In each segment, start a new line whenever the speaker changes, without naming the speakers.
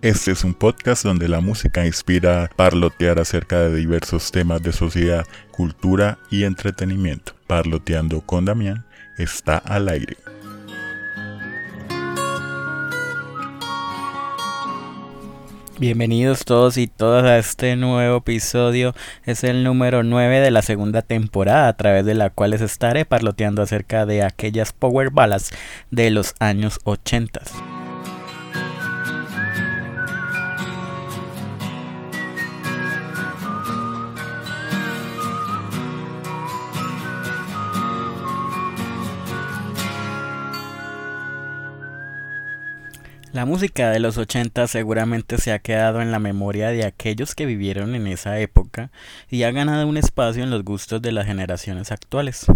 Este es un podcast donde la música inspira a parlotear acerca de diversos temas de sociedad, cultura y entretenimiento. Parloteando con Damián está al aire.
Bienvenidos todos y todas a este nuevo episodio. Es el número 9 de la segunda temporada, a través de la cual les estaré parloteando acerca de aquellas power ballads de los años 80. La música de los 80 seguramente se ha quedado en la memoria de aquellos que vivieron en esa época y ha ganado un espacio en los gustos de las generaciones actuales.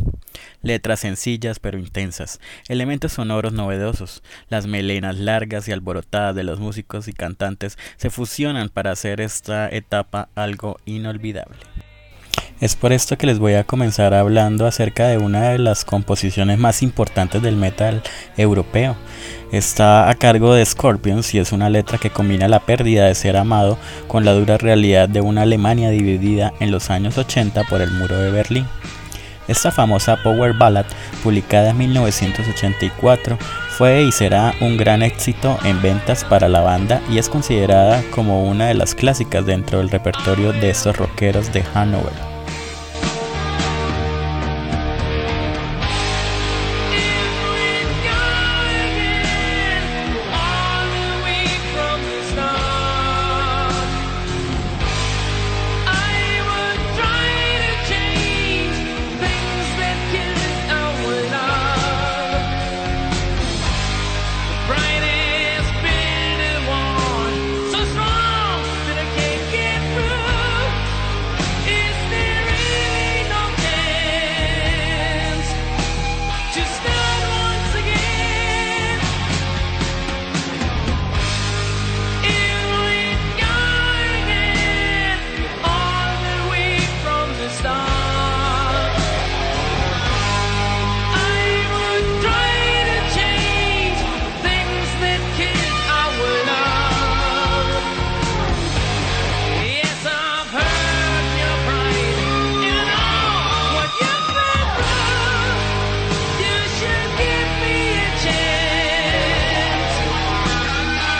Letras sencillas pero intensas, elementos sonoros novedosos, las melenas largas y alborotadas de los músicos y cantantes se fusionan para hacer esta etapa algo inolvidable. Es por esto que les voy a comenzar hablando acerca de una de las composiciones más importantes del metal europeo. Está a cargo de Scorpions y es una letra que combina la pérdida de ser amado con la dura realidad de una Alemania dividida en los años 80 por el muro de Berlín. Esta famosa Power Ballad, publicada en 1984, fue y será un gran éxito en ventas para la banda y es considerada como una de las clásicas dentro del repertorio de estos rockeros de Hanover.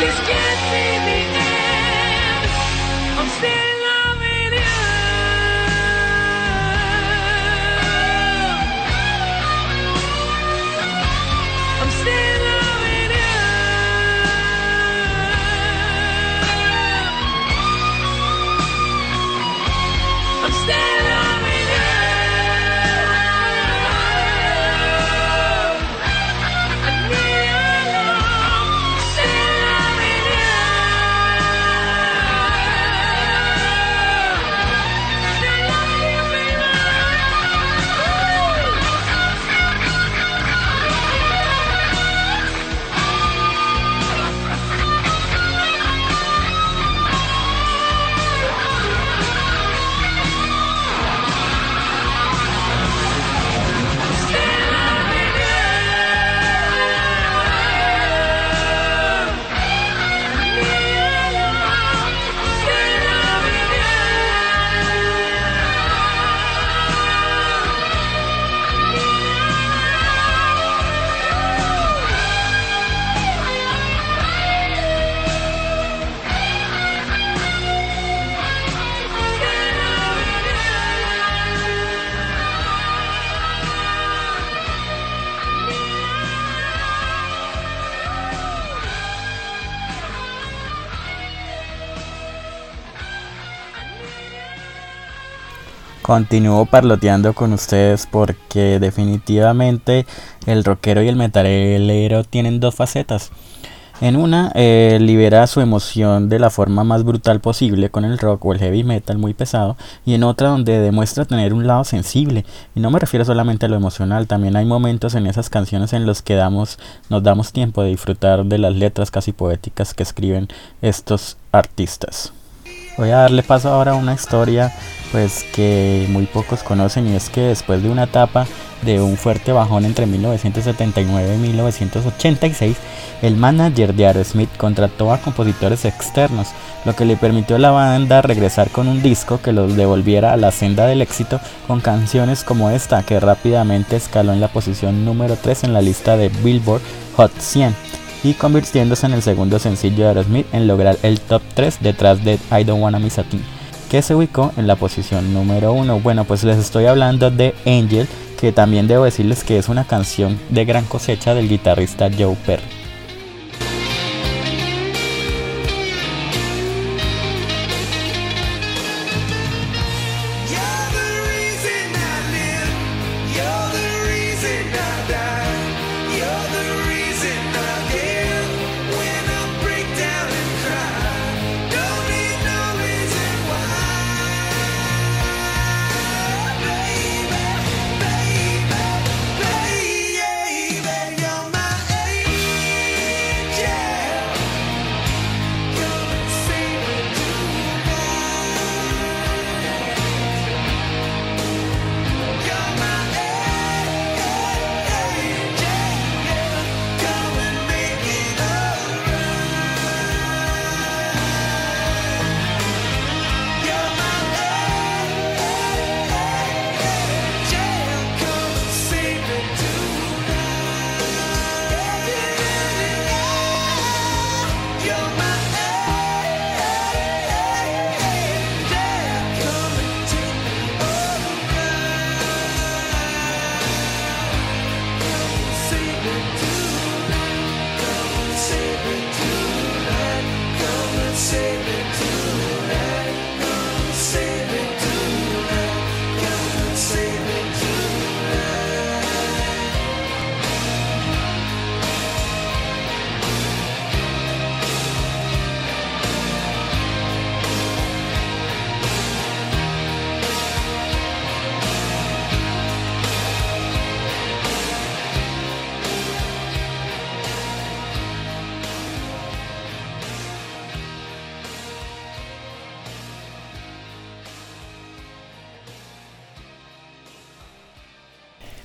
This can't be the end. I'm still. Continúo parloteando con ustedes porque definitivamente el rockero y el metalero tienen dos facetas. En una, eh, libera su emoción de la forma más brutal posible con el rock o el heavy metal muy pesado, y en otra donde demuestra tener un lado sensible. Y no me refiero solamente a lo emocional, también hay momentos en esas canciones en los que damos, nos damos tiempo de disfrutar de las letras casi poéticas que escriben estos artistas. Voy a darle paso ahora a una historia pues que muy pocos conocen y es que después de una etapa de un fuerte bajón entre 1979 y 1986, el manager de Aerosmith contrató a compositores externos, lo que le permitió a la banda regresar con un disco que los devolviera a la senda del éxito con canciones como esta que rápidamente escaló en la posición número 3 en la lista de Billboard Hot 100 y convirtiéndose en el segundo sencillo de Aerosmith en lograr el top 3 detrás de I Don't Wanna Miss a Thing que se ubicó en la posición número 1. Bueno, pues les estoy hablando de Angel, que también debo decirles que es una canción de gran cosecha del guitarrista Joe Perry.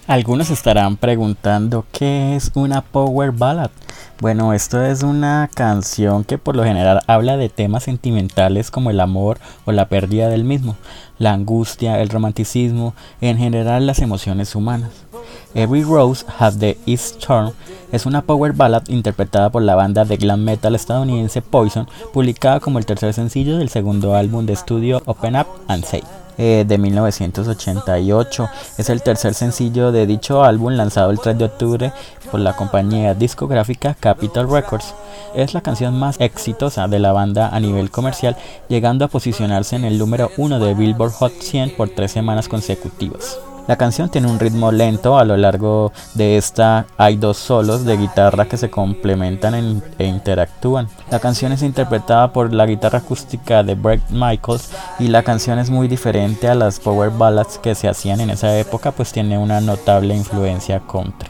Algunos estarán preguntando qué es una power ballad. Bueno, esto es una canción que por lo general habla de temas sentimentales como el amor o la pérdida del mismo, la angustia, el romanticismo, en general las emociones humanas. Every Rose Has the East Charm es una power ballad interpretada por la banda de glam metal estadounidense Poison, publicada como el tercer sencillo del segundo álbum de estudio Open Up and Say. Eh, de 1988. Es el tercer sencillo de dicho álbum lanzado el 3 de octubre por la compañía discográfica Capitol Records. Es la canción más exitosa de la banda a nivel comercial, llegando a posicionarse en el número 1 de Billboard Hot 100 por tres semanas consecutivas. La canción tiene un ritmo lento, a lo largo de esta hay dos solos de guitarra que se complementan e interactúan. La canción es interpretada por la guitarra acústica de Brett Michaels y la canción es muy diferente a las power ballads que se hacían en esa época pues tiene una notable influencia country.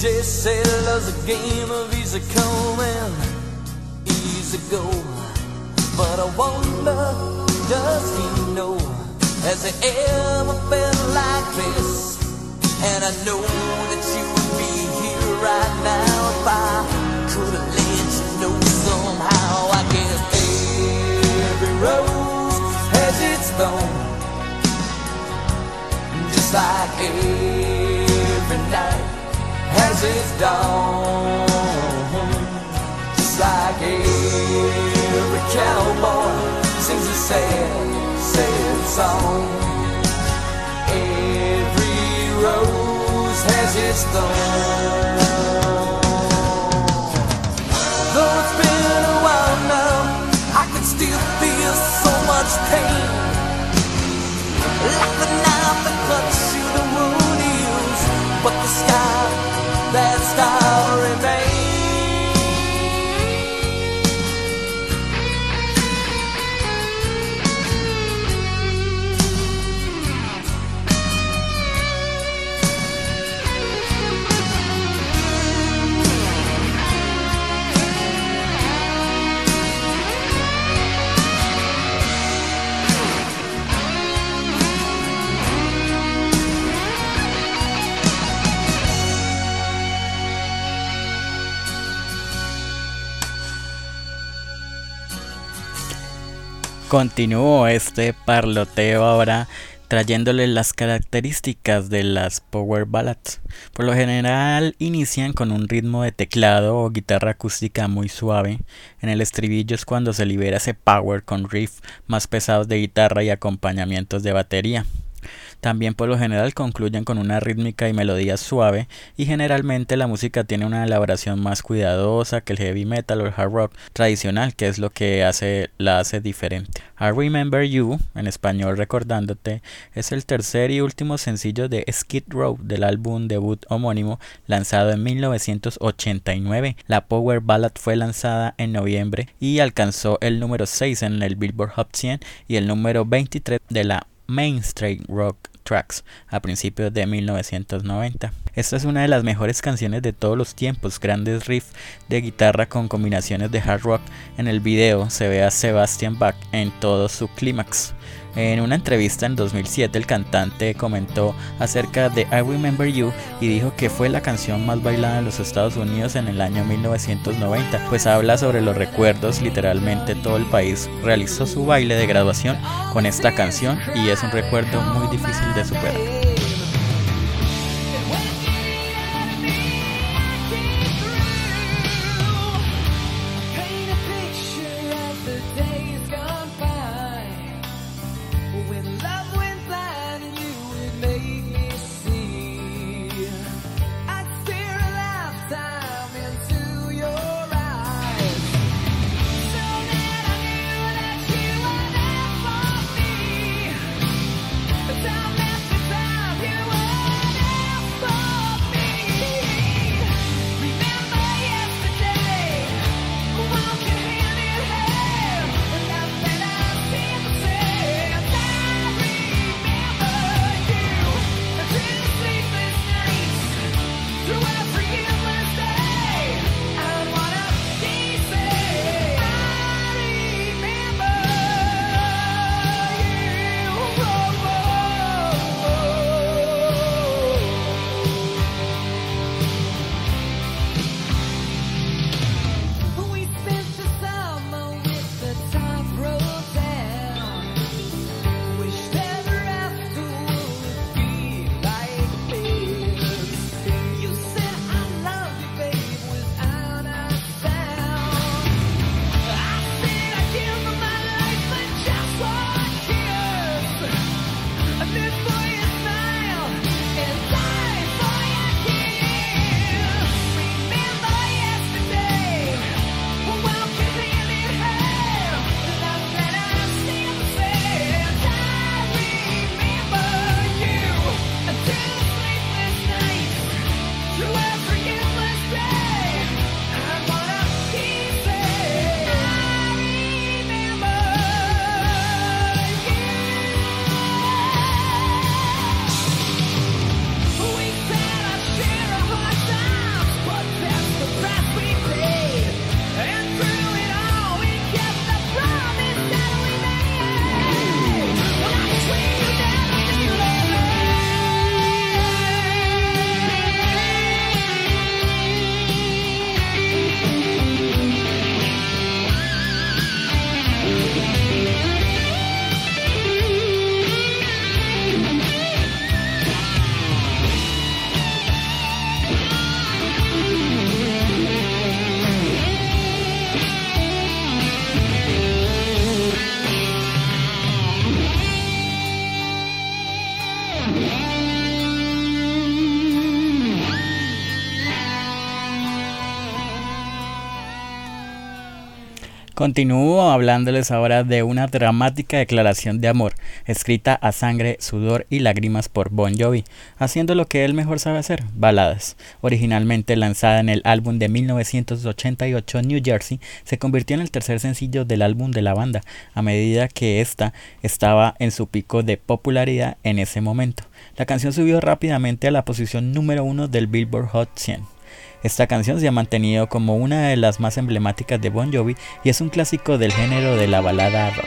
DJ said loves a game of easy come and easy go. But I wonder, does he know? Has it ever been like this? And I know that you would be here right now if I could have let you know somehow. I guess every rose has its thorn, just like every has its dawn. Just like every cowboy sings a sad, sad song. Every rose has its thorn. Though it's been a while now, I can still feel so much pain. Like the knife that cuts you the wound heals,
but the sky, that star remains.
Continúo este parloteo ahora trayéndole las características de las power ballads. Por lo general inician con un ritmo de teclado o guitarra acústica muy suave. En el estribillo es cuando se libera ese power con riff más pesados de guitarra y acompañamientos de batería. También por lo general concluyen con una rítmica y melodía suave y generalmente la música tiene una elaboración más cuidadosa que el heavy metal o el hard rock tradicional, que es lo que hace, la hace diferente. I Remember You, en español recordándote, es el tercer y último sencillo de Skid Row del álbum debut homónimo lanzado en 1989. La Power Ballad fue lanzada en noviembre y alcanzó el número 6 en el Billboard Hot 100 y el número 23 de la Mainstream Rock Tracks a principios de 1990. Esta es una de las mejores canciones de todos los tiempos, grandes riffs de guitarra con combinaciones de hard rock. En el video se ve a Sebastian Bach en todo su clímax. En una entrevista en 2007 el cantante comentó acerca de I Remember You y dijo que fue la canción más bailada en los Estados Unidos en el año 1990, pues habla sobre los recuerdos, literalmente todo el país realizó su baile de graduación con esta canción y es un recuerdo muy difícil de superar.
Continúo hablándoles ahora de una dramática declaración de amor, escrita a sangre, sudor y lágrimas por Bon Jovi, haciendo lo que él mejor sabe hacer, baladas. Originalmente lanzada en el álbum de 1988 New Jersey, se convirtió en el tercer sencillo del álbum de la banda, a medida que ésta estaba en su pico de popularidad en ese momento. La canción subió rápidamente a la posición número uno del Billboard Hot 100. Esta canción se ha mantenido como una de las más emblemáticas de Bon Jovi y es un clásico del género de la balada rock.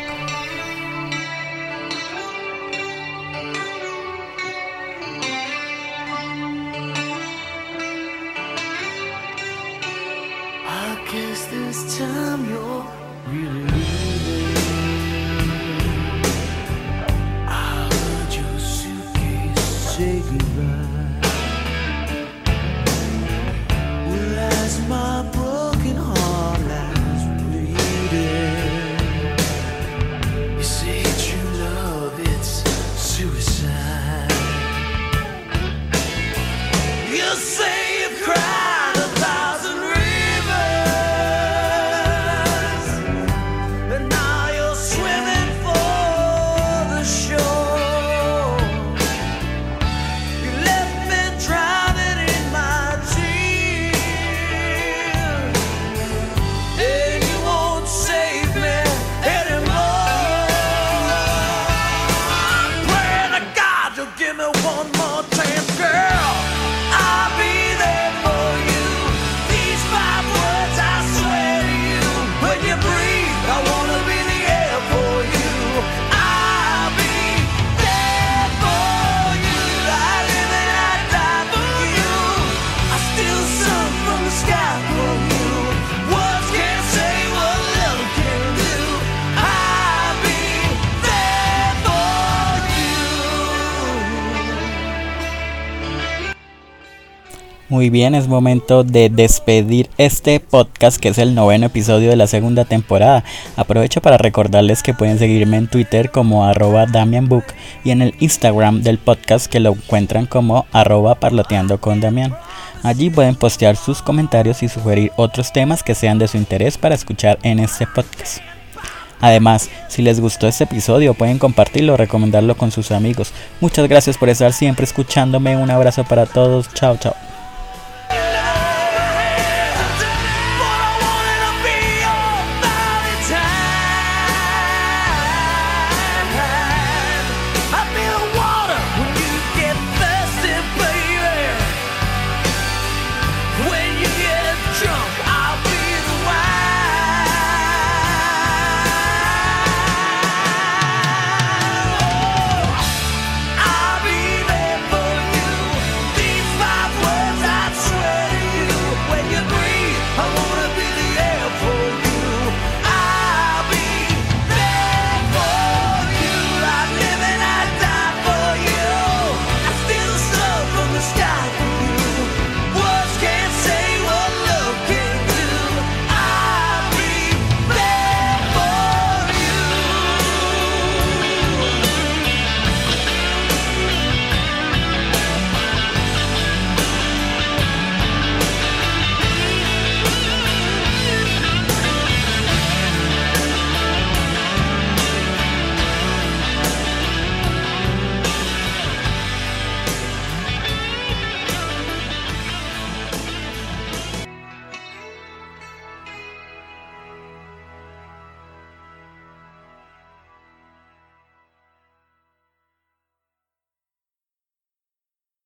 save Christ. Muy bien, es momento de despedir este podcast que es el noveno episodio de la segunda temporada. Aprovecho para recordarles que pueden seguirme en Twitter como arroba DamianBook y en el Instagram del podcast que lo encuentran como arroba parloteando con Damián. Allí pueden postear sus comentarios y sugerir otros temas que sean de su interés para escuchar en este podcast. Además, si les gustó este episodio, pueden compartirlo o recomendarlo con sus amigos. Muchas gracias por estar siempre escuchándome. Un abrazo para todos. Chao, chao.